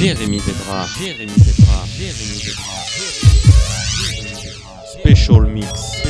Jérémy Zebra. Jérémy Zebra. Jérémy Zebra. Special Mix.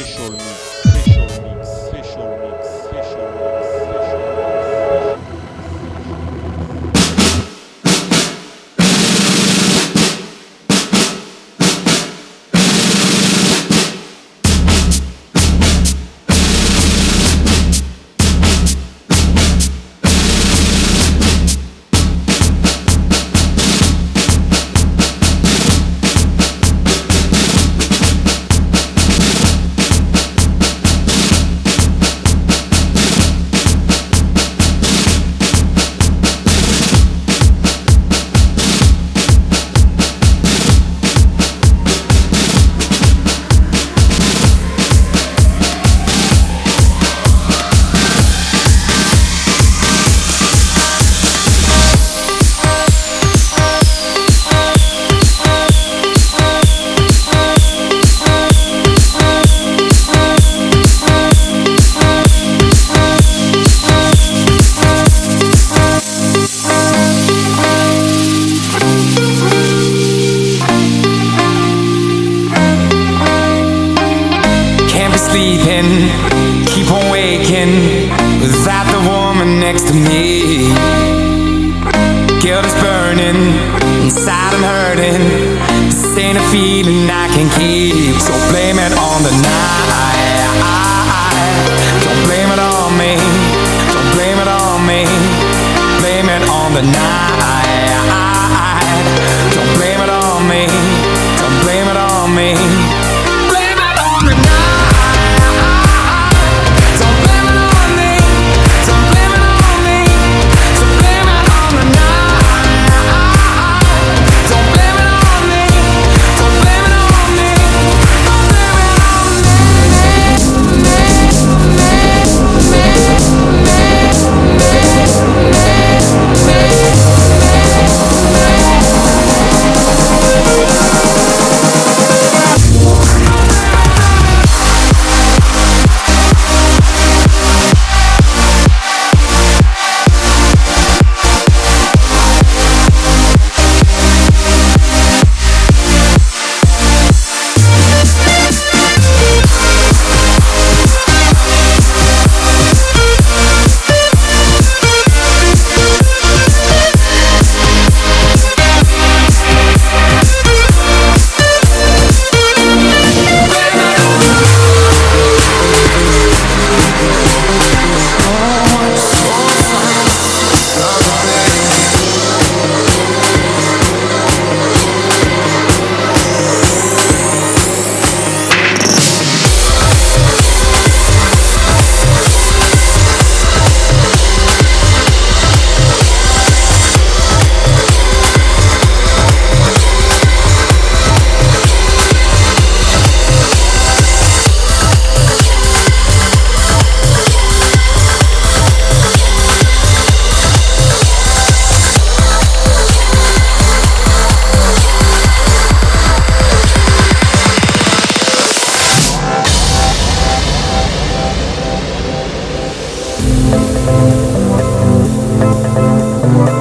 Thank you.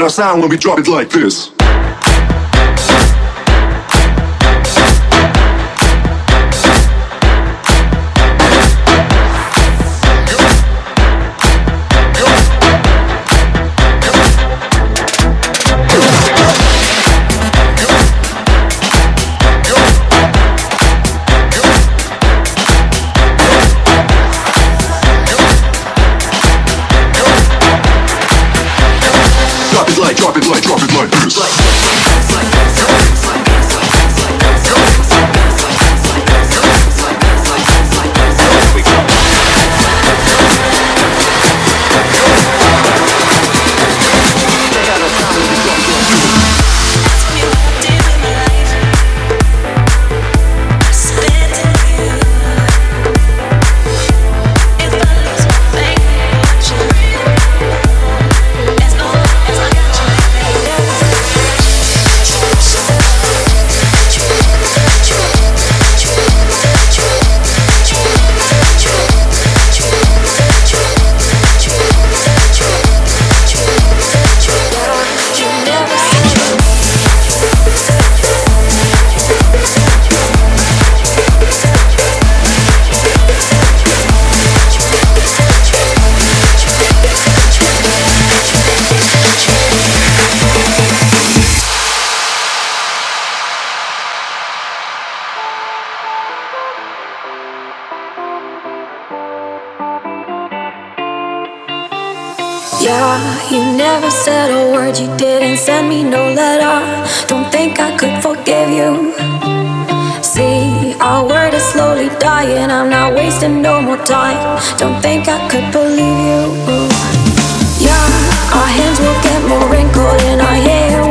Our sound when we drop it like this. You never said a word, you didn't send me no letter. Don't think I could forgive you. See, our word is slowly dying, I'm not wasting no more time. Don't think I could believe you. Yeah, our hands will get more wrinkled and our hair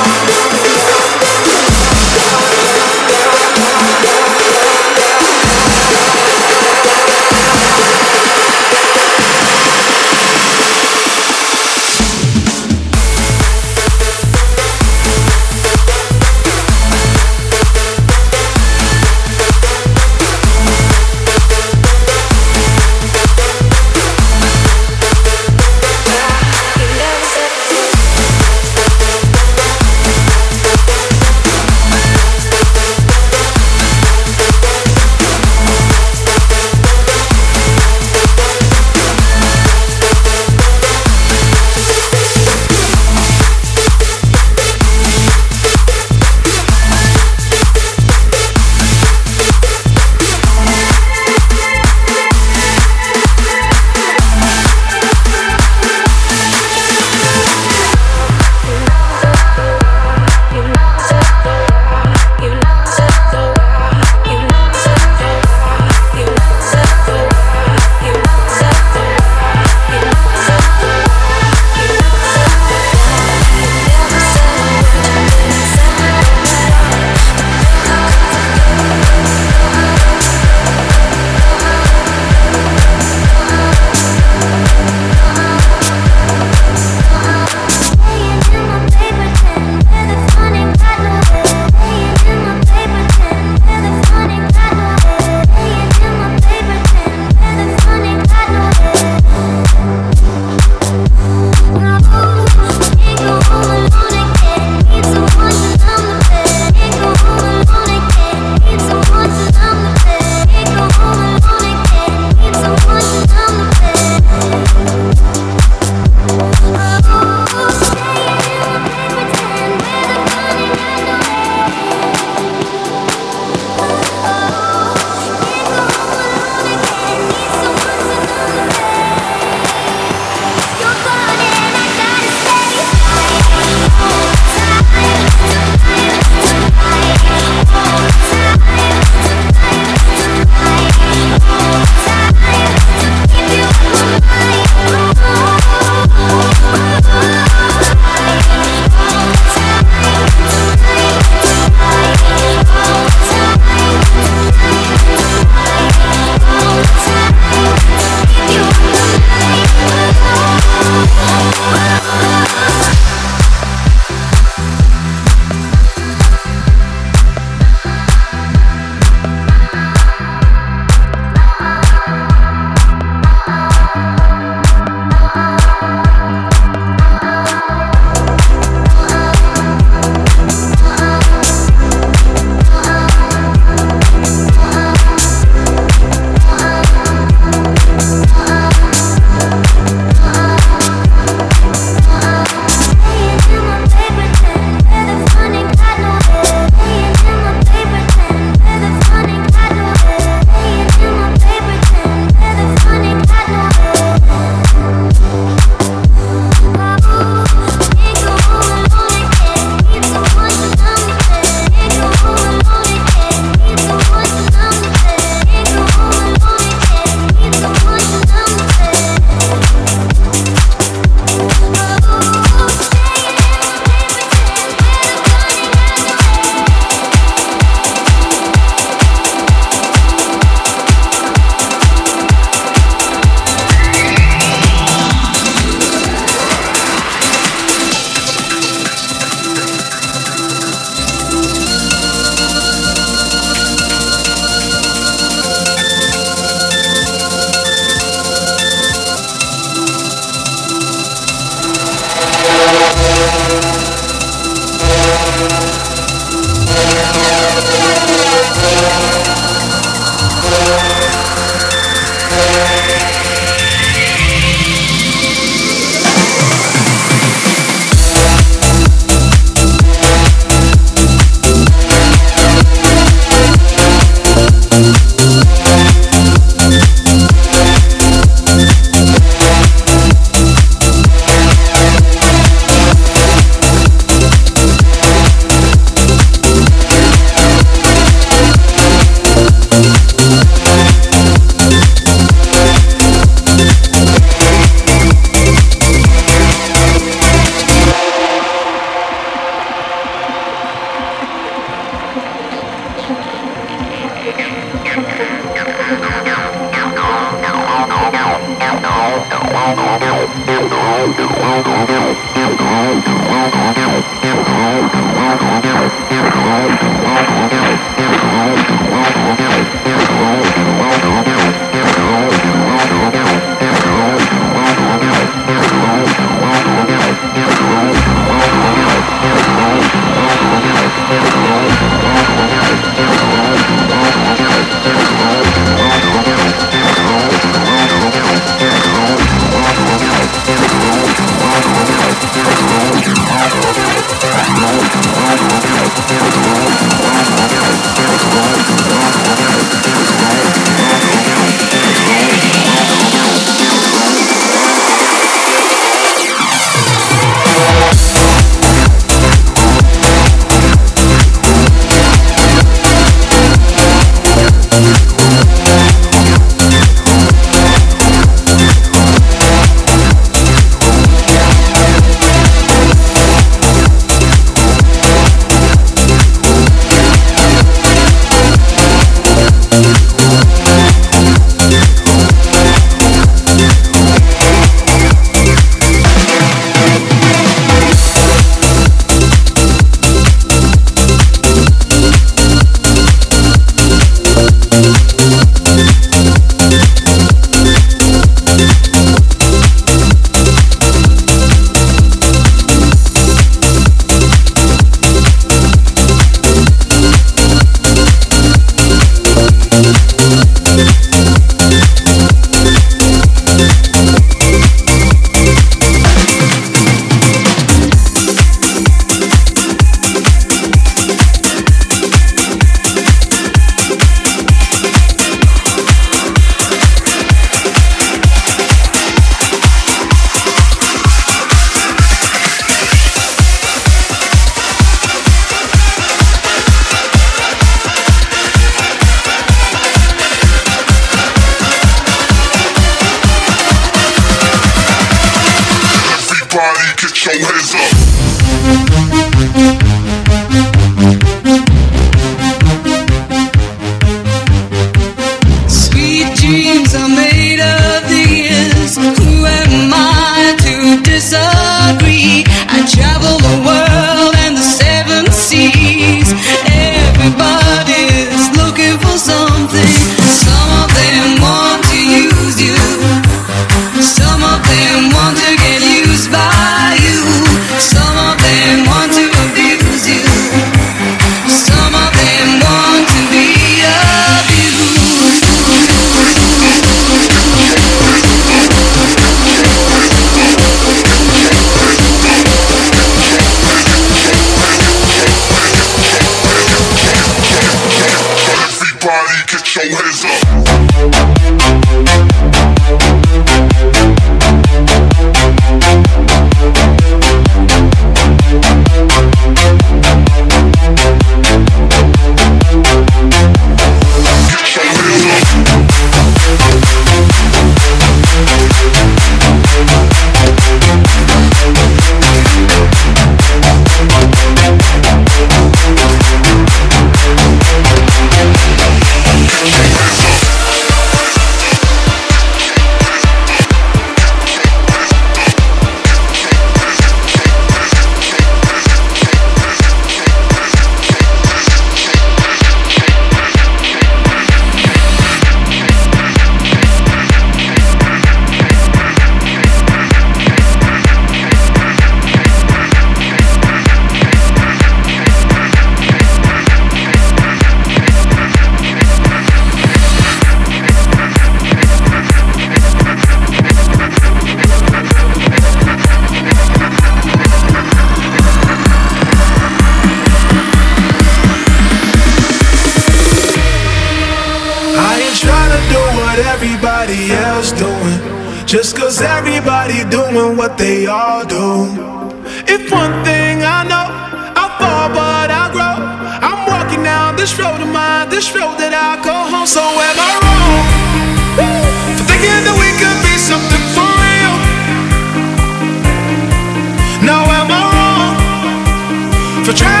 just how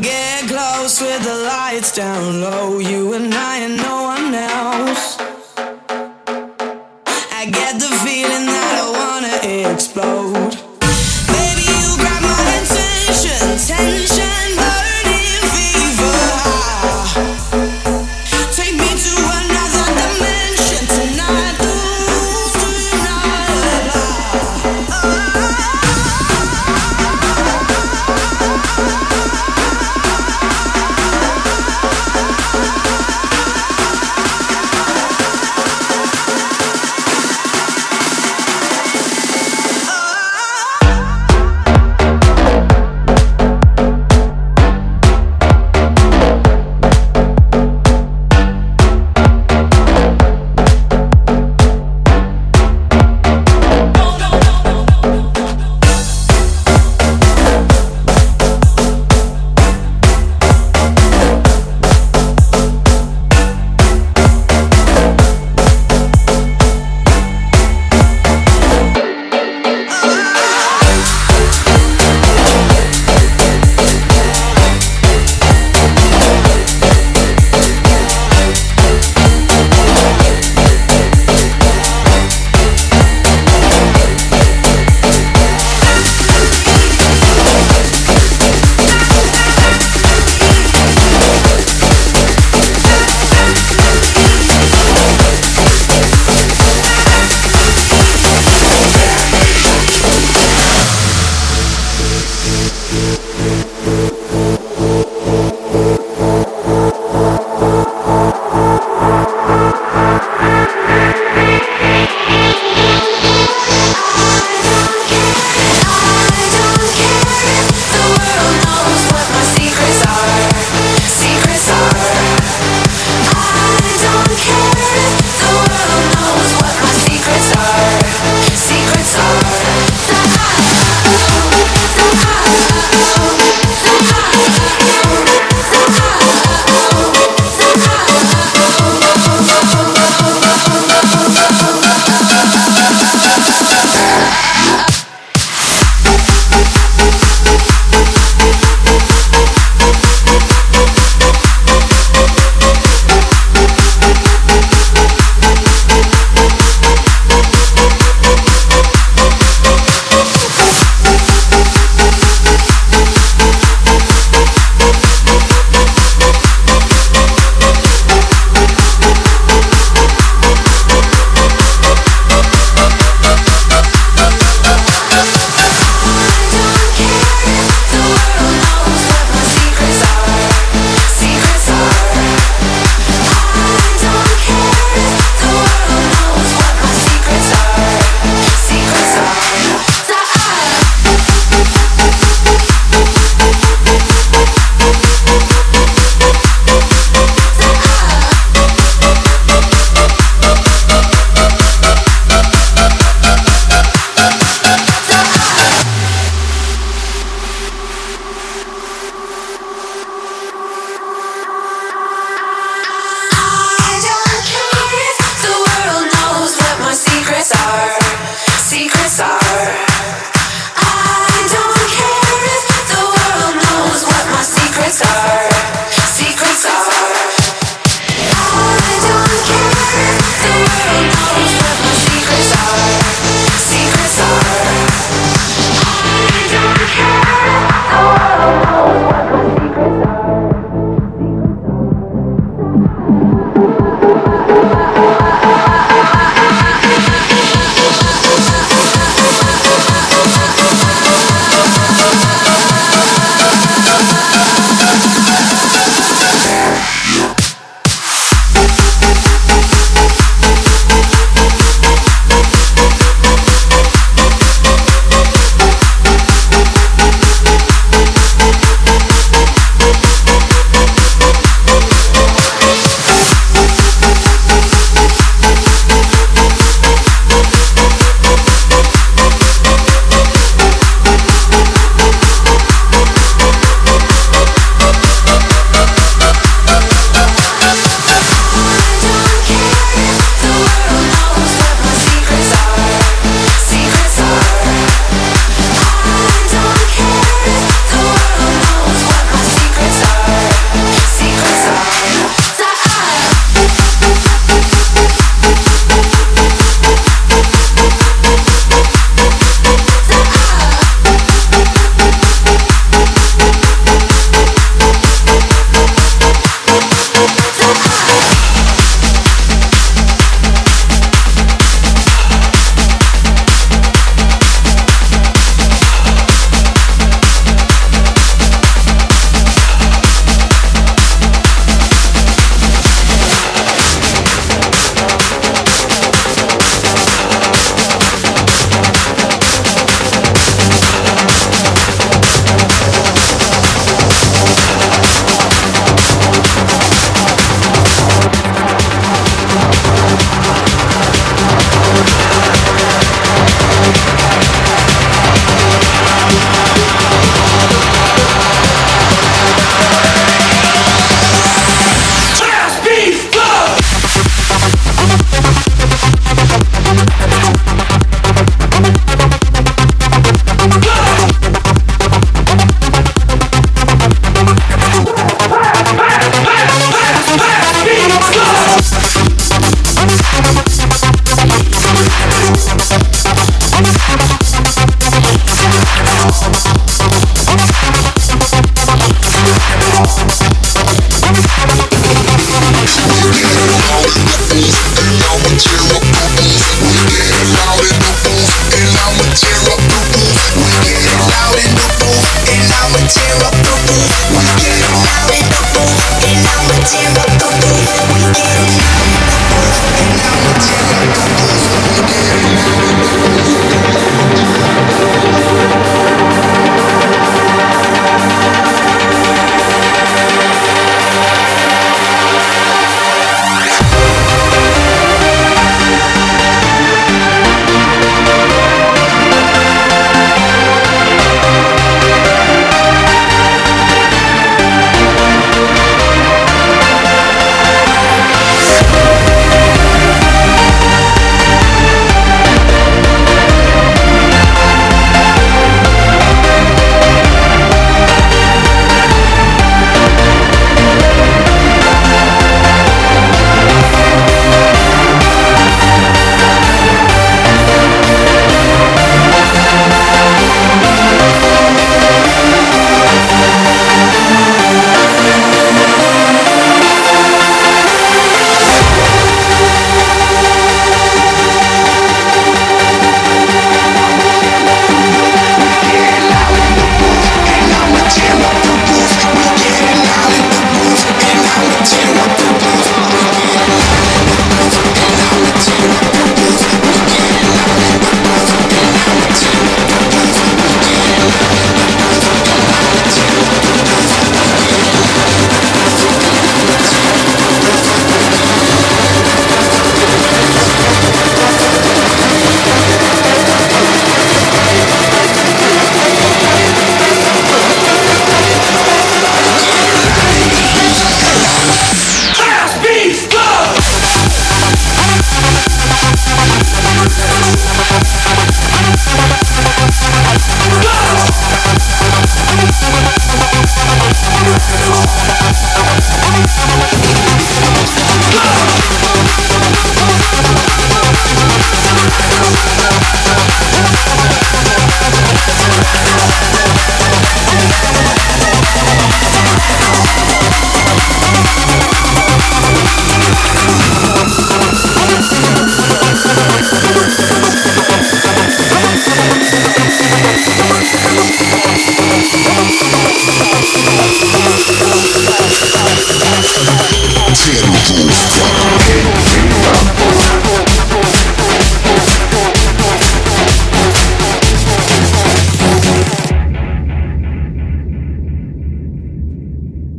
Get close with the lights down low. You and I and no one else.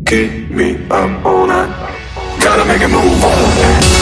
Keep me up all night. Gotta make a move on.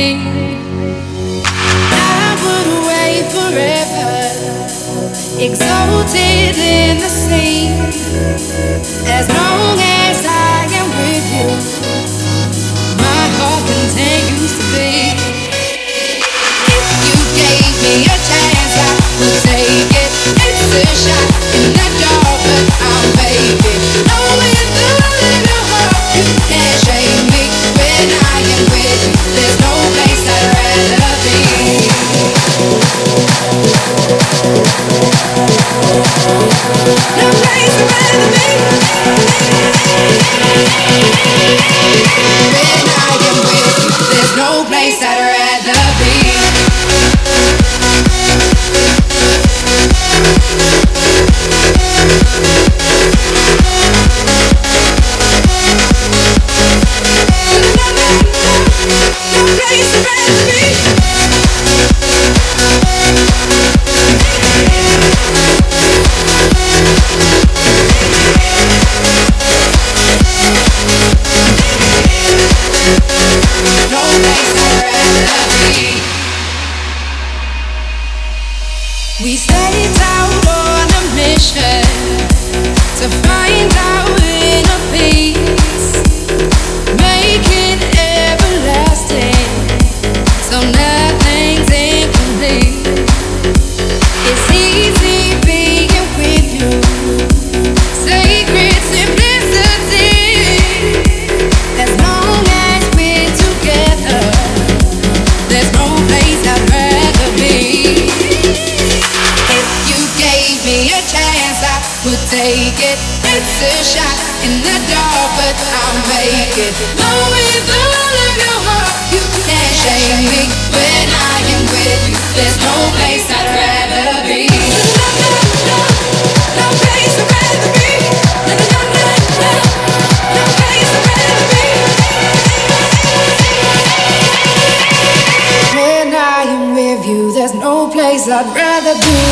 I would wait forever, exalted in the sea. As long as I am with you, my heart continues to be. If you gave me a Then I can. You.